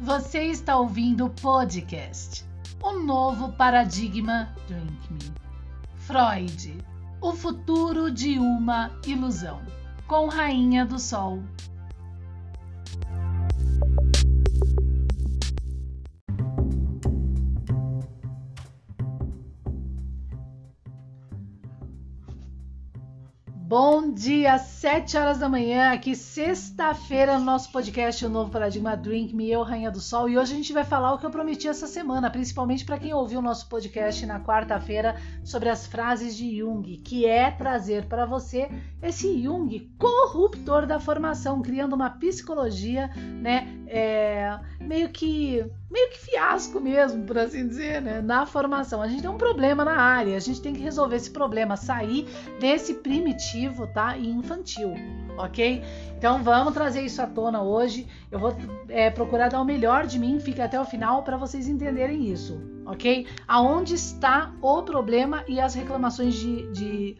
Você está ouvindo o podcast O Novo Paradigma Drink Me. Freud, o futuro de uma ilusão, com Rainha do Sol. Bom dia, 7 horas da manhã, aqui sexta-feira no nosso podcast O Novo Paradigma Drink Me, eu, Rainha do Sol, e hoje a gente vai falar o que eu prometi essa semana, principalmente para quem ouviu o nosso podcast na quarta-feira sobre as frases de Jung, que é trazer para você esse Jung corruptor da formação, criando uma psicologia, né, é, meio que meio que fiasco mesmo, por assim dizer, né? Na formação. A gente tem um problema na área, a gente tem que resolver esse problema, sair desse primitivo, tá? E infantil, ok? Então vamos trazer isso à tona hoje. Eu vou é, procurar dar o melhor de mim, fica até o final para vocês entenderem isso, ok? Aonde está o problema e as reclamações de, de,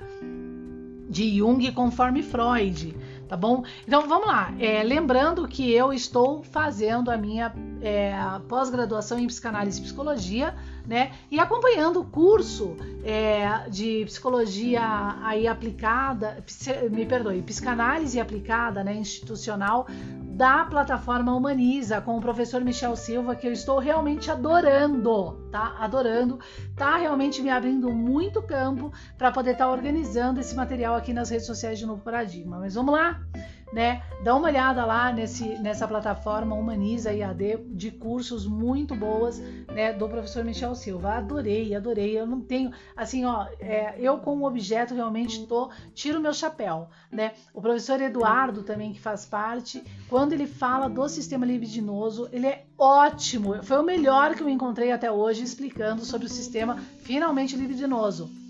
de Jung conforme Freud tá bom? Então vamos lá. É, lembrando que eu estou fazendo a minha é, pós-graduação em psicanálise e psicologia, né? E acompanhando o curso é, de psicologia aí aplicada, me perdoe, psicanálise aplicada, né, institucional da plataforma Humaniza com o professor Michel Silva, que eu estou realmente adorando, tá? Adorando, tá realmente me abrindo muito campo para poder estar tá organizando esse material aqui nas redes sociais de Novo Paradigma. Mas vamos lá? Né? Dá uma olhada lá nesse, nessa plataforma Humaniza IAD de cursos muito boas, né? Do professor Michel Silva. Adorei, adorei. Eu não tenho, assim, ó, é, eu como objeto realmente tô, tiro meu chapéu, né? O professor Eduardo também que faz parte, quando ele fala do sistema libidinoso, ele é ótimo. Foi o melhor que eu encontrei até hoje explicando sobre o sistema finalmente libidinoso.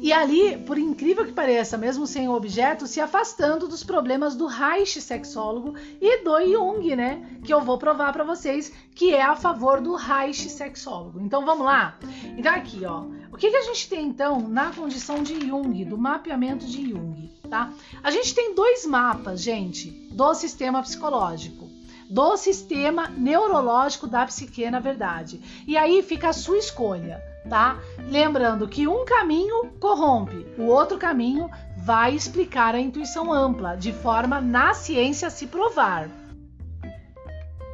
E ali, por incrível que pareça, mesmo sem o objeto, se afastando dos problemas do Reich sexólogo e do Jung, né? Que eu vou provar para vocês que é a favor do Reich sexólogo. Então vamos lá? Então aqui, ó. O que, que a gente tem então na condição de Jung, do mapeamento de Jung, tá? A gente tem dois mapas, gente, do sistema psicológico do sistema neurológico da psique, na verdade. E aí fica a sua escolha tá? Lembrando que um caminho corrompe, o outro caminho vai explicar a intuição ampla, de forma na ciência se provar.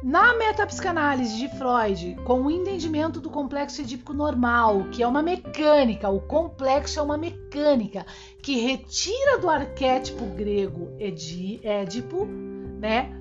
Na metapsicanálise de Freud, com o entendimento do complexo edípico normal, que é uma mecânica, o complexo é uma mecânica que retira do arquétipo grego Édipo, né,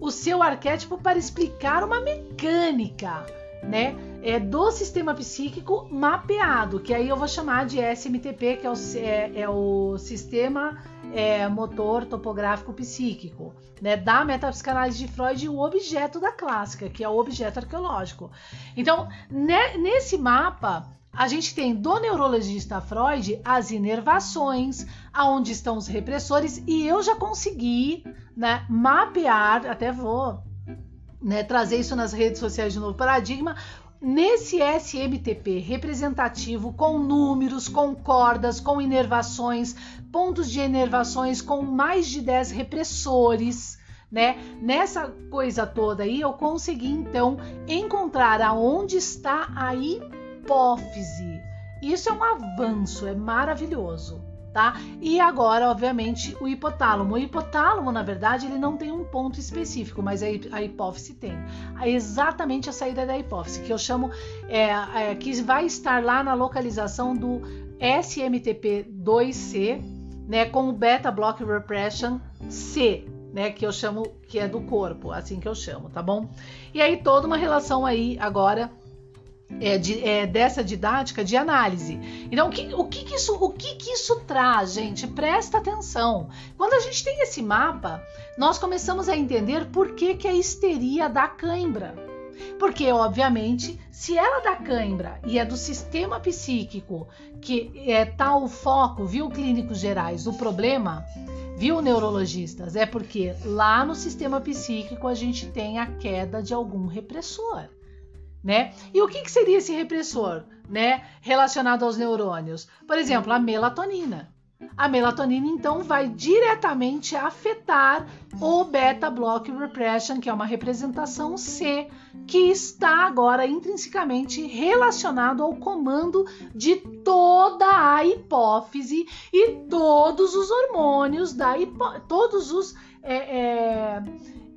o seu arquétipo para explicar uma mecânica né, é, do sistema psíquico mapeado, que aí eu vou chamar de SMTP, que é o, é, é o sistema é, motor topográfico psíquico, né, da metapsicanálise de Freud o objeto da clássica, que é o objeto arqueológico. Então, né, nesse mapa, a gente tem do neurologista Freud as inervações, aonde estão os repressores, e eu já consegui né, mapear, até vou né, trazer isso nas redes sociais de novo paradigma. Nesse SMTP representativo, com números, com cordas, com inervações, pontos de inervações, com mais de 10 repressores, né? Nessa coisa toda aí, eu consegui então encontrar aonde está a hipófise. Isso é um avanço, é maravilhoso tá? E agora, obviamente, o hipotálamo. O hipotálamo, na verdade, ele não tem um ponto específico, mas a, hipófise tem. É exatamente a saída da hipófise, que eu chamo, é, é, que vai estar lá na localização do SMTP2C, né, com o beta block repression C, né, que eu chamo que é do corpo, assim que eu chamo, tá bom? E aí toda uma relação aí agora é, de, é, dessa didática de análise. Então, o que, o que, que isso, o que, que isso traz, gente? Presta atenção. Quando a gente tem esse mapa, nós começamos a entender por que, que a histeria dá cãibra. Porque, obviamente, se ela dá cãibra e é do sistema psíquico que é tal foco, viu, clínicos gerais, o problema, viu, neurologistas, é porque lá no sistema psíquico a gente tem a queda de algum repressor né? E o que, que seria esse repressor, né? Relacionado aos neurônios? Por exemplo, a melatonina. a melatonina então vai diretamente afetar o beta block repression, que é uma representação C, que está agora intrinsecamente relacionado ao comando de toda a hipófise e todos os hormônios da hipó todos os é, é,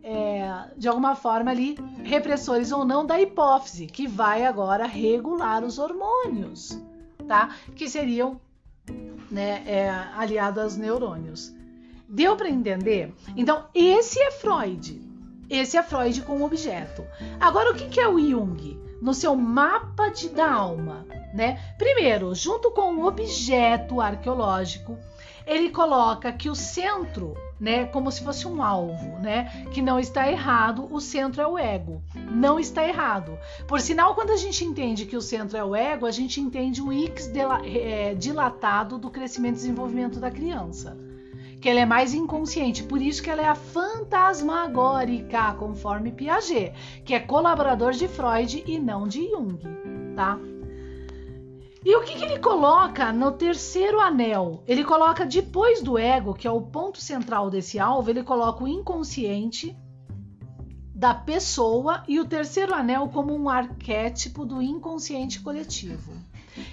é, de alguma forma ali repressores ou não da hipófise, que vai agora regular os hormônios, tá? Que seriam né, é, aliado aos neurônios. Deu para entender? Então, esse é Freud. Esse é Freud com objeto. Agora, o que, que é o Jung? No seu mapa de, da alma, né? Primeiro, junto com o objeto arqueológico, ele coloca que o centro, né, como se fosse um alvo, né, que não está errado, o centro é o ego. Não está errado. Por sinal, quando a gente entende que o centro é o ego, a gente entende o X é, dilatado do crescimento e desenvolvimento da criança. Que ela é mais inconsciente, por isso que ela é a fantasmagórica, conforme Piaget, que é colaborador de Freud e não de Jung, tá? E o que, que, ele coloca no terceiro anel? Ele coloca depois do ego, que é o ponto central desse alvo, ele coloca o inconsciente da pessoa e o terceiro anel como um arquétipo do inconsciente coletivo.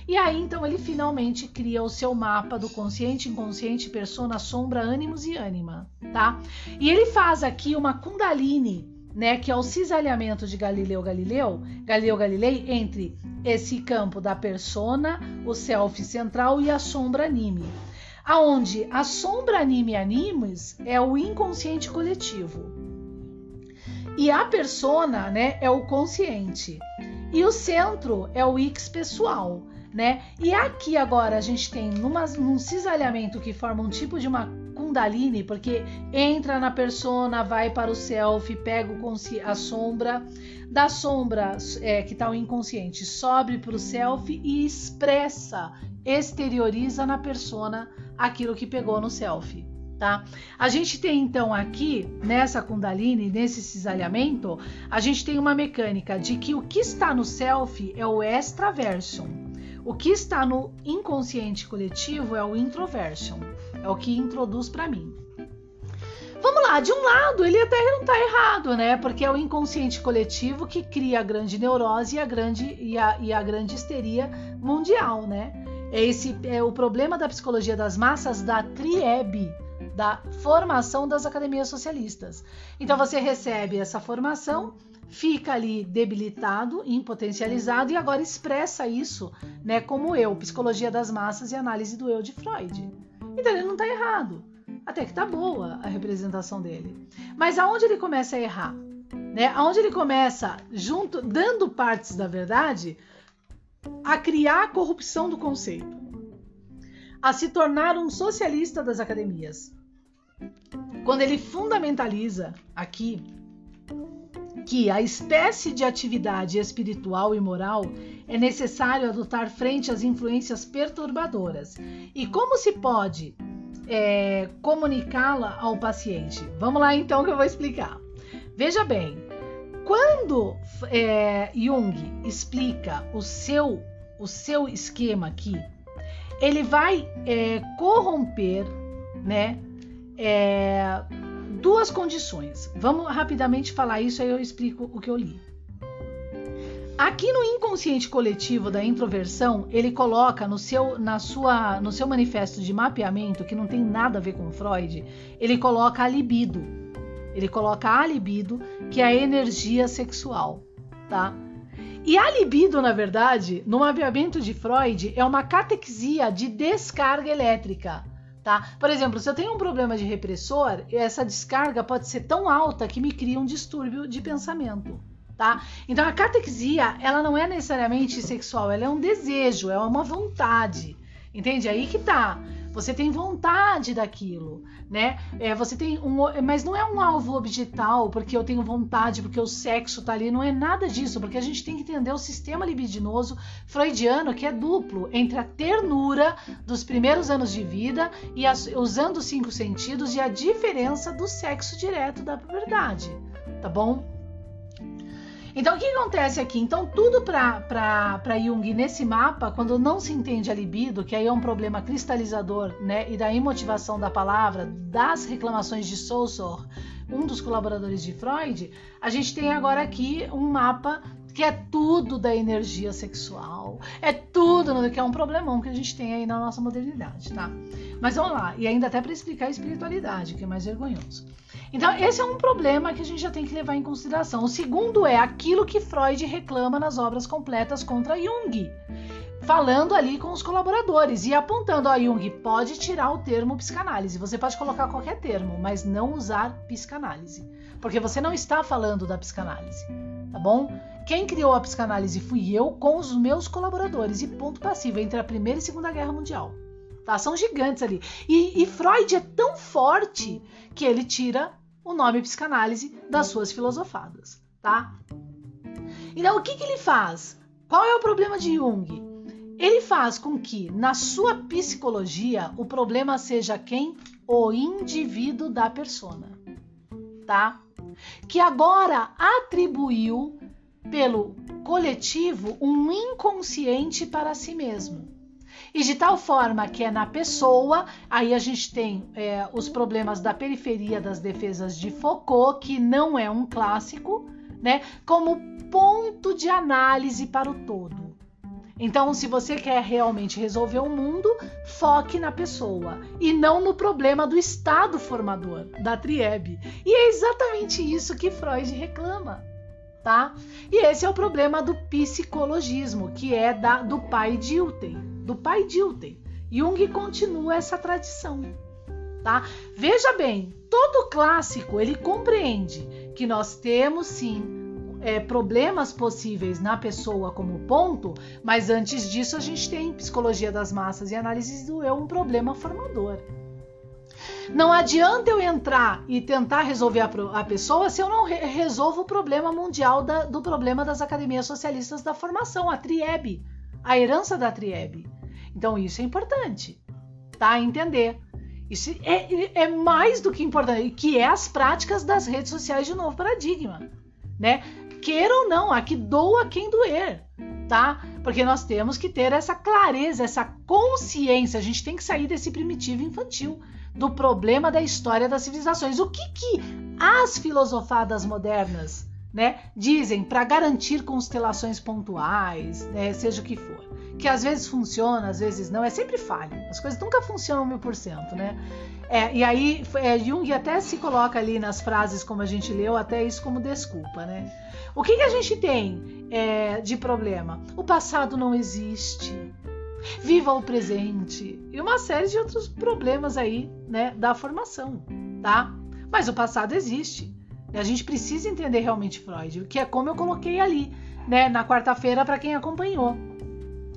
E aí então ele finalmente cria o seu mapa do consciente, inconsciente, persona, sombra, ânimos e ânima, tá? E ele faz aqui uma Kundalini né, que é o cisalhamento de Galileu Galileu, Galileu Galilei entre esse campo da persona, o self central e a sombra anime. Aonde a sombra anime animes é o inconsciente coletivo. E a persona, né, é o consciente. E o centro é o X pessoal, né? E aqui agora a gente tem numa, num cisalhamento que forma um tipo de uma Kundalini, porque entra na persona, vai para o self, pega a sombra, da sombra é, que está o inconsciente, sobe para o self e expressa, exterioriza na persona aquilo que pegou no self. Tá? A gente tem então aqui nessa Kundalini, nesse cisalhamento, a gente tem uma mecânica de que o que está no self é o extraversion. O que está no inconsciente coletivo é o introversion. É o que introduz para mim. Vamos lá, de um lado ele até não está errado, né? Porque é o inconsciente coletivo que cria a grande neurose e a grande, e a, e a grande histeria mundial, né? É esse é o problema da psicologia das massas da TRIEB, da formação das academias socialistas. Então você recebe essa formação, fica ali debilitado, impotencializado e agora expressa isso, né, como eu, psicologia das massas e análise do eu de Freud. Então ele não está errado. Até que está boa a representação dele. Mas aonde ele começa a errar? Né? Aonde ele começa, junto, dando partes da verdade, a criar a corrupção do conceito, a se tornar um socialista das academias. Quando ele fundamentaliza aqui que a espécie de atividade espiritual e moral é necessário adotar frente às influências perturbadoras. E como se pode é, comunicá-la ao paciente? Vamos lá então que eu vou explicar. Veja bem, quando é, Jung explica o seu, o seu esquema aqui, ele vai é, corromper, né? É, duas condições. Vamos rapidamente falar isso, aí eu explico o que eu li. Aqui no inconsciente coletivo da introversão, ele coloca no seu, na sua, no seu manifesto de mapeamento, que não tem nada a ver com Freud, ele coloca a libido. Ele coloca a libido, que é a energia sexual, tá? E a libido, na verdade, no mapeamento de Freud, é uma catexia de descarga elétrica tá? Por exemplo, se eu tenho um problema de repressor, essa descarga pode ser tão alta que me cria um distúrbio de pensamento, tá? Então a catexia, ela não é necessariamente sexual, ela é um desejo, é uma vontade. Entende? Aí que tá. Você tem vontade daquilo, né? É, você tem um, mas não é um alvo objetal porque eu tenho vontade, porque o sexo tá ali, não é nada disso, porque a gente tem que entender o sistema libidinoso freudiano que é duplo entre a ternura dos primeiros anos de vida e usando os cinco sentidos e a diferença do sexo direto da puberdade, tá bom? Então, o que acontece aqui? Então, tudo para Jung nesse mapa, quando não se entende a libido, que aí é um problema cristalizador, né, e da imotivação da palavra, das reclamações de Saussure, um dos colaboradores de Freud, a gente tem agora aqui um mapa que é tudo da energia sexual, é tudo que é um problemão que a gente tem aí na nossa modernidade, tá? Mas vamos lá, e ainda até para explicar a espiritualidade, que é mais vergonhoso. Então, esse é um problema que a gente já tem que levar em consideração. O segundo é aquilo que Freud reclama nas obras completas contra Jung. Falando ali com os colaboradores e apontando, ó, Jung, pode tirar o termo psicanálise. Você pode colocar qualquer termo, mas não usar psicanálise. Porque você não está falando da psicanálise, tá bom? Quem criou a psicanálise fui eu com os meus colaboradores e ponto passivo entre a Primeira e Segunda Guerra Mundial. Tá? São gigantes ali. E, e Freud é tão forte que ele tira o nome psicanálise das suas filosofadas, tá? Então, o que, que ele faz? Qual é o problema de Jung? Ele faz com que, na sua psicologia, o problema seja quem? O indivíduo da persona, tá? Que agora atribuiu pelo coletivo um inconsciente para si mesmo. E de tal forma que é na pessoa, aí a gente tem é, os problemas da periferia das defesas de Foucault, que não é um clássico, né? Como ponto de análise para o todo. Então, se você quer realmente resolver o mundo, foque na pessoa e não no problema do estado formador, da triebe. E é exatamente isso que Freud reclama tá? E esse é o problema do psicologismo, que é da, do pai Dilthey, do pai Dilthey. Jung continua essa tradição, tá? Veja bem, todo clássico ele compreende que nós temos sim é, problemas possíveis na pessoa como ponto, mas antes disso a gente tem psicologia das massas e análise do eu um problema formador. Não adianta eu entrar e tentar resolver a, a pessoa se eu não re resolvo o problema mundial da, do problema das academias socialistas da formação, a TRIEB, a herança da TRIEB. Então isso é importante, tá? Entender. Isso é, é mais do que importante, que é as práticas das redes sociais de novo paradigma, né? Queira ou não, aqui doa quem doer, tá? Porque nós temos que ter essa clareza, essa consciência. A gente tem que sair desse primitivo infantil do problema da história das civilizações. O que, que as filosofadas modernas né, dizem para garantir constelações pontuais, né, seja o que for? Que às vezes funciona, às vezes não, é sempre falho. As coisas nunca funcionam mil por cento, né? É, e aí é, Jung até se coloca ali nas frases como a gente leu, até isso como desculpa, né? O que, que a gente tem é, de problema? O passado não existe, viva o presente e uma série de outros problemas aí, né, da formação, tá? Mas o passado existe. A gente precisa entender realmente Freud, que é como eu coloquei ali, né, na quarta-feira para quem acompanhou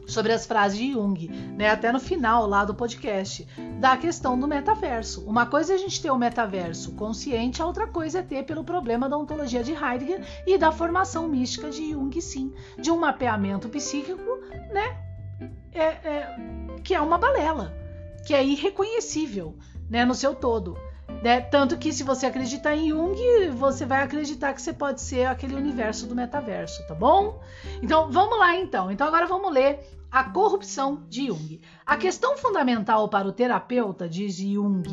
sobre as frases de Jung, né, até no final lá do podcast, da questão do metaverso. Uma coisa é a gente ter o metaverso consciente, a outra coisa é ter pelo problema da ontologia de Heidegger e da formação mística de Jung, sim, de um mapeamento psíquico, né, é, é, que é uma balela, que é irreconhecível né, no seu todo. Né? Tanto que se você acreditar em Jung, você vai acreditar que você pode ser aquele universo do metaverso, tá bom? Então vamos lá então. Então agora vamos ler a corrupção de Jung. A questão fundamental para o terapeuta, diz Jung,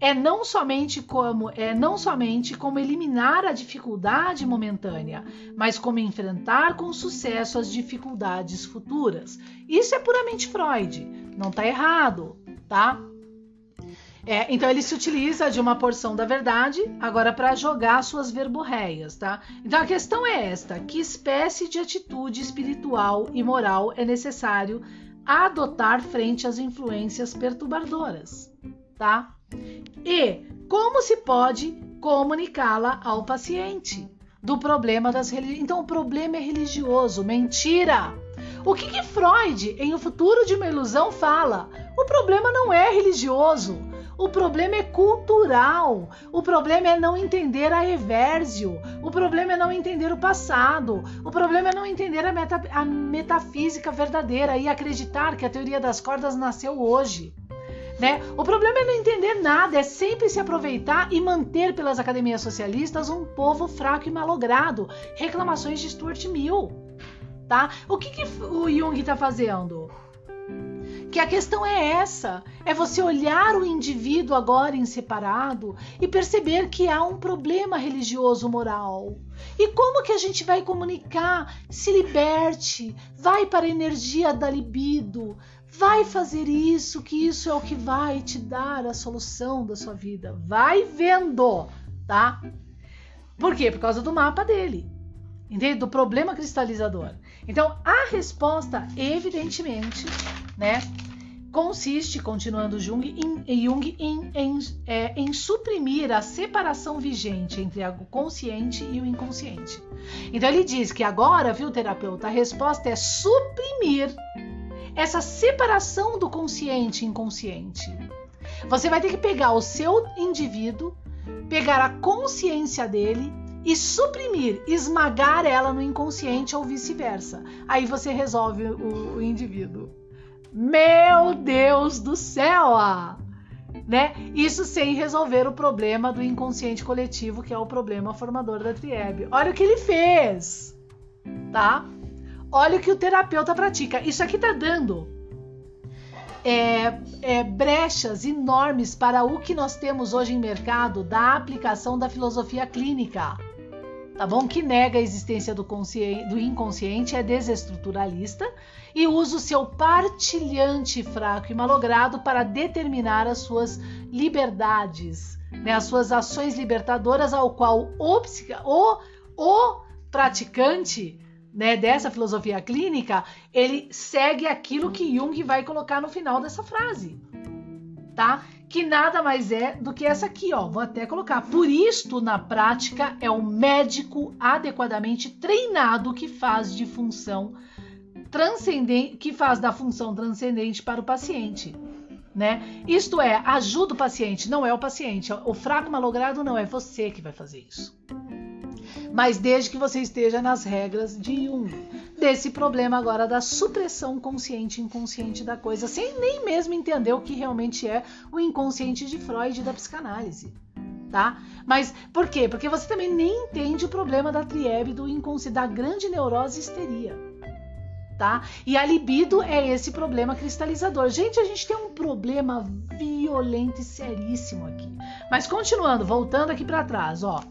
é não somente como é não somente como eliminar a dificuldade momentânea, mas como enfrentar com sucesso as dificuldades futuras. Isso é puramente Freud, não está errado, tá? É, então ele se utiliza de uma porção da verdade agora para jogar suas verborreias, tá? Então a questão é esta: que espécie de atitude espiritual e moral é necessário adotar frente às influências perturbadoras, tá? E como se pode comunicá-la ao paciente do problema das religiões. Então, o problema é religioso, mentira. O que, que Freud, em O Futuro de uma Ilusão, fala? O problema não é religioso. O problema é cultural. O problema é não entender a Evérgio. O problema é não entender o passado. O problema é não entender a, meta, a metafísica verdadeira e acreditar que a teoria das cordas nasceu hoje. Né? O problema é não entender nada, é sempre se aproveitar e manter pelas academias socialistas um povo fraco e malogrado. Reclamações de Stuart Mill. Tá? O que, que o Jung está fazendo? Que a questão é essa: é você olhar o indivíduo agora em separado e perceber que há um problema religioso moral. E como que a gente vai comunicar? Se liberte, vai para a energia da libido, vai fazer isso, que isso é o que vai te dar a solução da sua vida. Vai vendo, tá? Por quê? Por causa do mapa dele. Entende? Do problema cristalizador. Então, a resposta, evidentemente, né, consiste, continuando Jung, em, Jung em, em, é, em, suprimir a separação vigente entre o consciente e o inconsciente. Então ele diz que agora, viu, terapeuta, a resposta é suprimir essa separação do consciente e inconsciente. Você vai ter que pegar o seu indivíduo, pegar a consciência dele e suprimir, esmagar ela no inconsciente ou vice-versa. Aí você resolve o, o indivíduo. Meu Deus do céu! Né? Isso sem resolver o problema do inconsciente coletivo, que é o problema formador da triebe. Olha o que ele fez, tá? Olha o que o terapeuta pratica. Isso aqui tá dando é, é, brechas enormes para o que nós temos hoje em mercado da aplicação da filosofia clínica tá bom? Que nega a existência do, do inconsciente, é desestruturalista e usa o seu partilhante fraco e malogrado para determinar as suas liberdades, né? as suas ações libertadoras, ao qual o, o, o praticante né, dessa filosofia clínica, ele segue aquilo que Jung vai colocar no final dessa frase, tá? Que nada mais é do que essa aqui, ó. Vou até colocar. Por isto, na prática, é o médico adequadamente treinado que faz de função transcendente, que faz da função transcendente para o paciente. Né? Isto é, ajuda o paciente, não é o paciente. O fraco malogrado não é você que vai fazer isso mas desde que você esteja nas regras de Jung. Desse problema agora da supressão consciente e inconsciente da coisa, sem nem mesmo entender o que realmente é o inconsciente de Freud e da psicanálise. Tá? Mas por quê? Porque você também nem entende o problema da triebe do inconsciente, da grande neurose histeria. Tá? E a libido é esse problema cristalizador. Gente, a gente tem um problema violento e seríssimo aqui. Mas continuando, voltando aqui para trás, ó.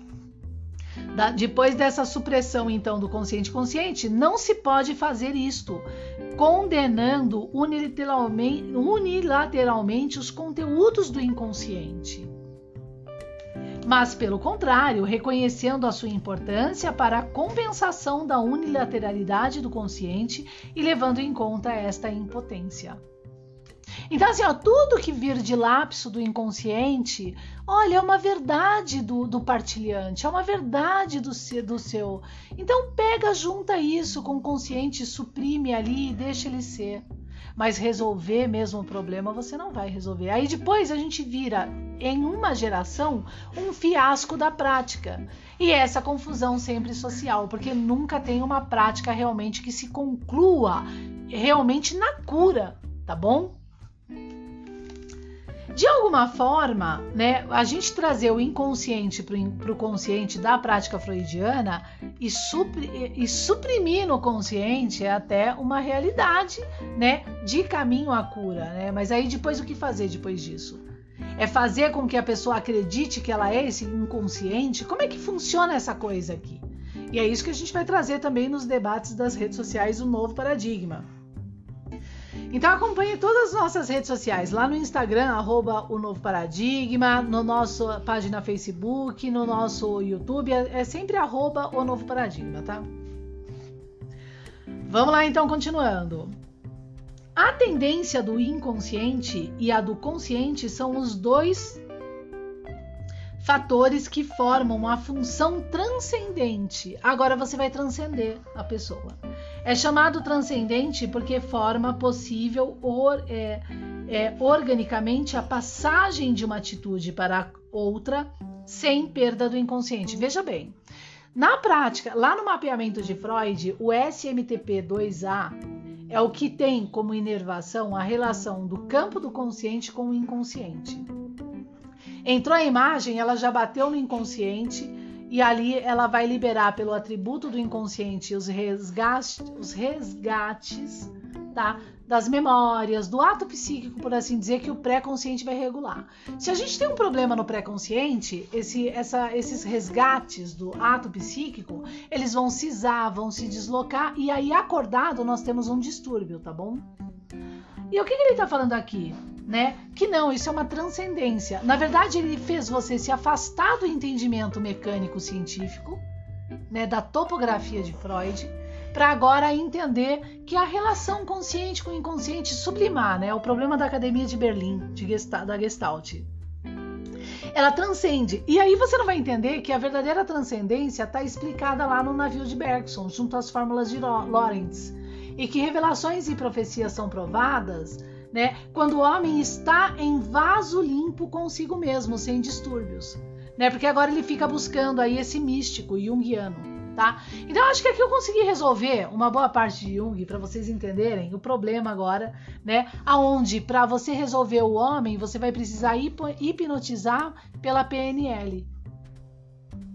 Da, depois dessa supressão, então, do consciente consciente, não se pode fazer isto, condenando unilateralmente, unilateralmente os conteúdos do inconsciente. Mas, pelo contrário, reconhecendo a sua importância para a compensação da unilateralidade do consciente e levando em conta esta impotência. Então, assim, ó, tudo que vir de lapso do inconsciente, olha, é uma verdade do, do partilhante, é uma verdade do, do seu. Então, pega, junta isso com o consciente, suprime ali e deixa ele ser. Mas resolver mesmo o problema você não vai resolver. Aí depois a gente vira, em uma geração, um fiasco da prática. E essa confusão sempre social, porque nunca tem uma prática realmente que se conclua realmente na cura, tá bom? De alguma forma, né, a gente trazer o inconsciente para o consciente da prática freudiana e, supri, e, suprimir no consciente é até uma realidade né, de caminho à cura. Né? Mas aí depois o que fazer depois disso? É fazer com que a pessoa acredite que ela é esse inconsciente? Como é que funciona essa coisa aqui? E é isso que a gente vai trazer também nos debates das redes sociais, o novo paradigma. Então acompanhe todas as nossas redes sociais, lá no Instagram, arroba o Novo Paradigma, no nosso página Facebook, no nosso YouTube, é, é sempre arroba o Novo Paradigma, tá? Vamos lá então, continuando. A tendência do inconsciente e a do consciente são os dois fatores que formam a função transcendente. Agora você vai transcender a pessoa. É chamado transcendente porque forma possível or, é, é, organicamente a passagem de uma atitude para outra sem perda do inconsciente. Veja bem, na prática, lá no mapeamento de Freud, o SMTP2A é o que tem como inervação a relação do campo do consciente com o inconsciente. Entrou a imagem, ela já bateu no inconsciente e ali ela vai liberar pelo atributo do inconsciente os resgates, os resgates tá? das memórias, do ato psíquico, por assim dizer, que o pré-consciente vai regular. Se a gente tem um problema no pré-consciente, esse, esses resgates do ato psíquico, eles vão cisar, vão se deslocar, e aí acordado nós temos um distúrbio, tá bom? E o que, que ele está falando aqui? Né? Que não, isso é uma transcendência. Na verdade, ele fez você se afastar do entendimento mecânico científico, né, da topografia de Freud, para agora entender que a relação consciente com o inconsciente sublimar, né, é o problema da Academia de Berlim, de Gestalt, da Gestalt. Ela transcende. E aí você não vai entender que a verdadeira transcendência está explicada lá no navio de Bergson, junto às fórmulas de Lorentz. E que revelações e profecias são provadas né, quando o homem está em vaso limpo consigo mesmo, sem distúrbios. Né, porque agora ele fica buscando aí esse místico junguiano tá? Então acho que aqui eu consegui resolver uma boa parte de Jung para vocês entenderem o problema agora, né? Aonde para você resolver o homem você vai precisar hipnotizar pela PNL,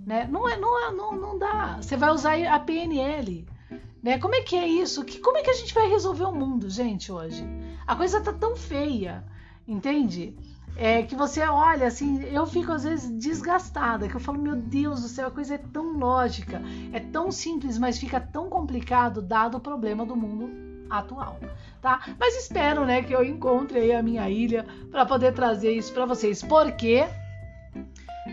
né? Não é, não é, não, não dá. Você vai usar a PNL, né? Como é que é isso? Que como é que a gente vai resolver o mundo, gente, hoje? A coisa tá tão feia, entende? é, que você olha assim, eu fico às vezes desgastada, que eu falo, meu Deus do céu, a coisa é tão lógica, é tão simples, mas fica tão complicado dado o problema do mundo atual, tá? Mas espero, né, que eu encontre aí a minha ilha para poder trazer isso para vocês, porque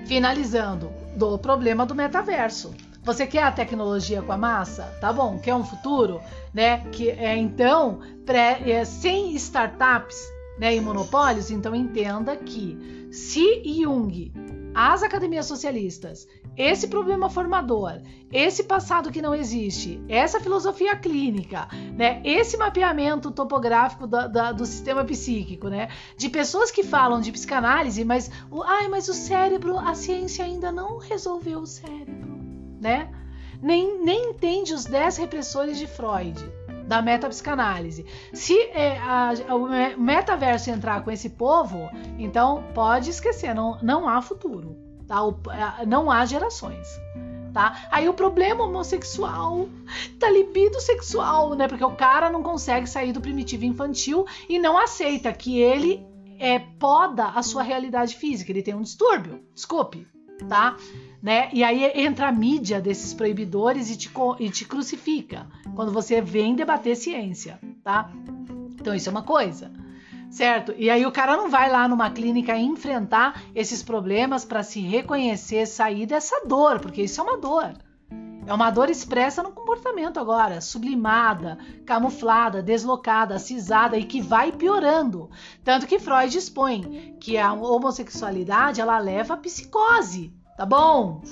finalizando do problema do metaverso. Você quer a tecnologia com a massa? Tá bom. Quer um futuro, né? Que é então pré, é, sem startups né, e monopólios, então entenda que se Jung, as academias socialistas, esse problema formador, esse passado que não existe, essa filosofia clínica, né, esse mapeamento topográfico do, sistema psíquico, né, de pessoas que falam de psicanálise, mas, o, ai, mas o cérebro, a ciência ainda não resolveu o cérebro, né? Nem, nem entende os 10 repressores de Freud da metapsicanálise. Se é, a, o metaverso entrar com esse povo, então pode esquecer, não, não há futuro, tá? O, não há gerações. Tá? Aí o problema homossexual tá libido sexual, né? Porque o cara não consegue sair do primitivo infantil e não aceita que ele é, poda a sua realidade física. Ele tem um distúrbio. Desculpe, tá? Né? E aí entra a mídia desses proibidores e te, e te crucifica quando você vem debater ciência, tá? Então isso é uma coisa, certo? E aí o cara não vai lá numa clínica enfrentar esses problemas para se reconhecer, sair dessa dor, porque isso é uma dor. É uma dor expressa no comportamento agora, sublimada, camuflada, deslocada, cisada e que vai piorando. Tanto que Freud expõe que a homossexualidade ela leva à psicose, tá bom?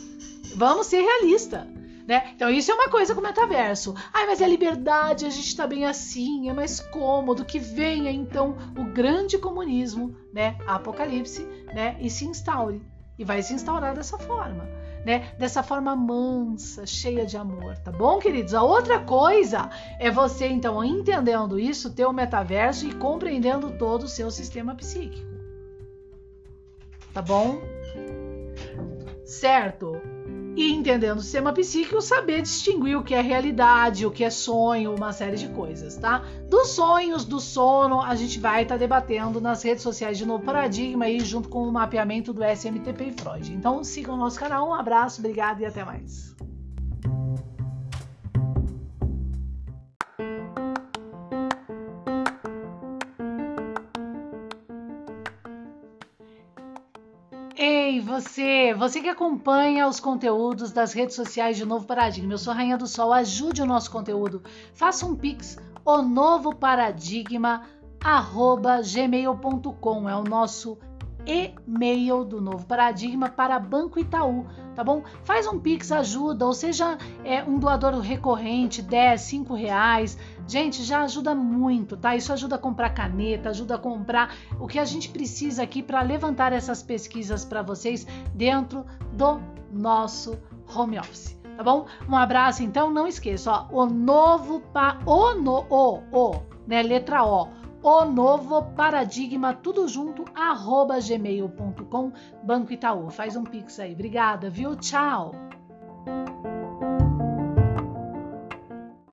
Vamos ser realistas. Né? Então isso é uma coisa com o metaverso. Ai, mas é liberdade, a gente está bem assim, é mais cômodo que venha então o grande comunismo, né? Apocalipse, né? E se instaure. E vai se instaurar dessa forma né? Dessa forma mansa, cheia de amor, tá bom, queridos? A outra coisa é você, então, entendendo isso, ter o metaverso e compreendendo todo o seu sistema psíquico. Tá bom? Certo? E entendendo o sistema psíquico, saber distinguir o que é realidade, o que é sonho, uma série de coisas, tá? Dos sonhos, do sono, a gente vai estar tá debatendo nas redes sociais de Novo Paradigma aí, junto com o mapeamento do SMTP e Freud. Então sigam o nosso canal, um abraço, obrigado e até mais. Você, você que acompanha os conteúdos das redes sociais de Novo Paradigma. Eu sou Rainha do Sol, ajude o nosso conteúdo. Faça um pix, o novo paradigma gmail.com é o nosso e-mail do Novo Paradigma para Banco Itaú, tá bom? Faz um Pix, ajuda, ou seja, é um doador recorrente, 10, 5 reais. Gente, já ajuda muito, tá? Isso ajuda a comprar caneta, ajuda a comprar o que a gente precisa aqui para levantar essas pesquisas para vocês dentro do nosso home office Tá bom? Um abraço, então, não esqueça, ó, o novo pa o no o o, né, letra O o novo paradigma, tudo junto, arroba gmail.com, Banco Itaú. Faz um pix aí. Obrigada, viu? Tchau!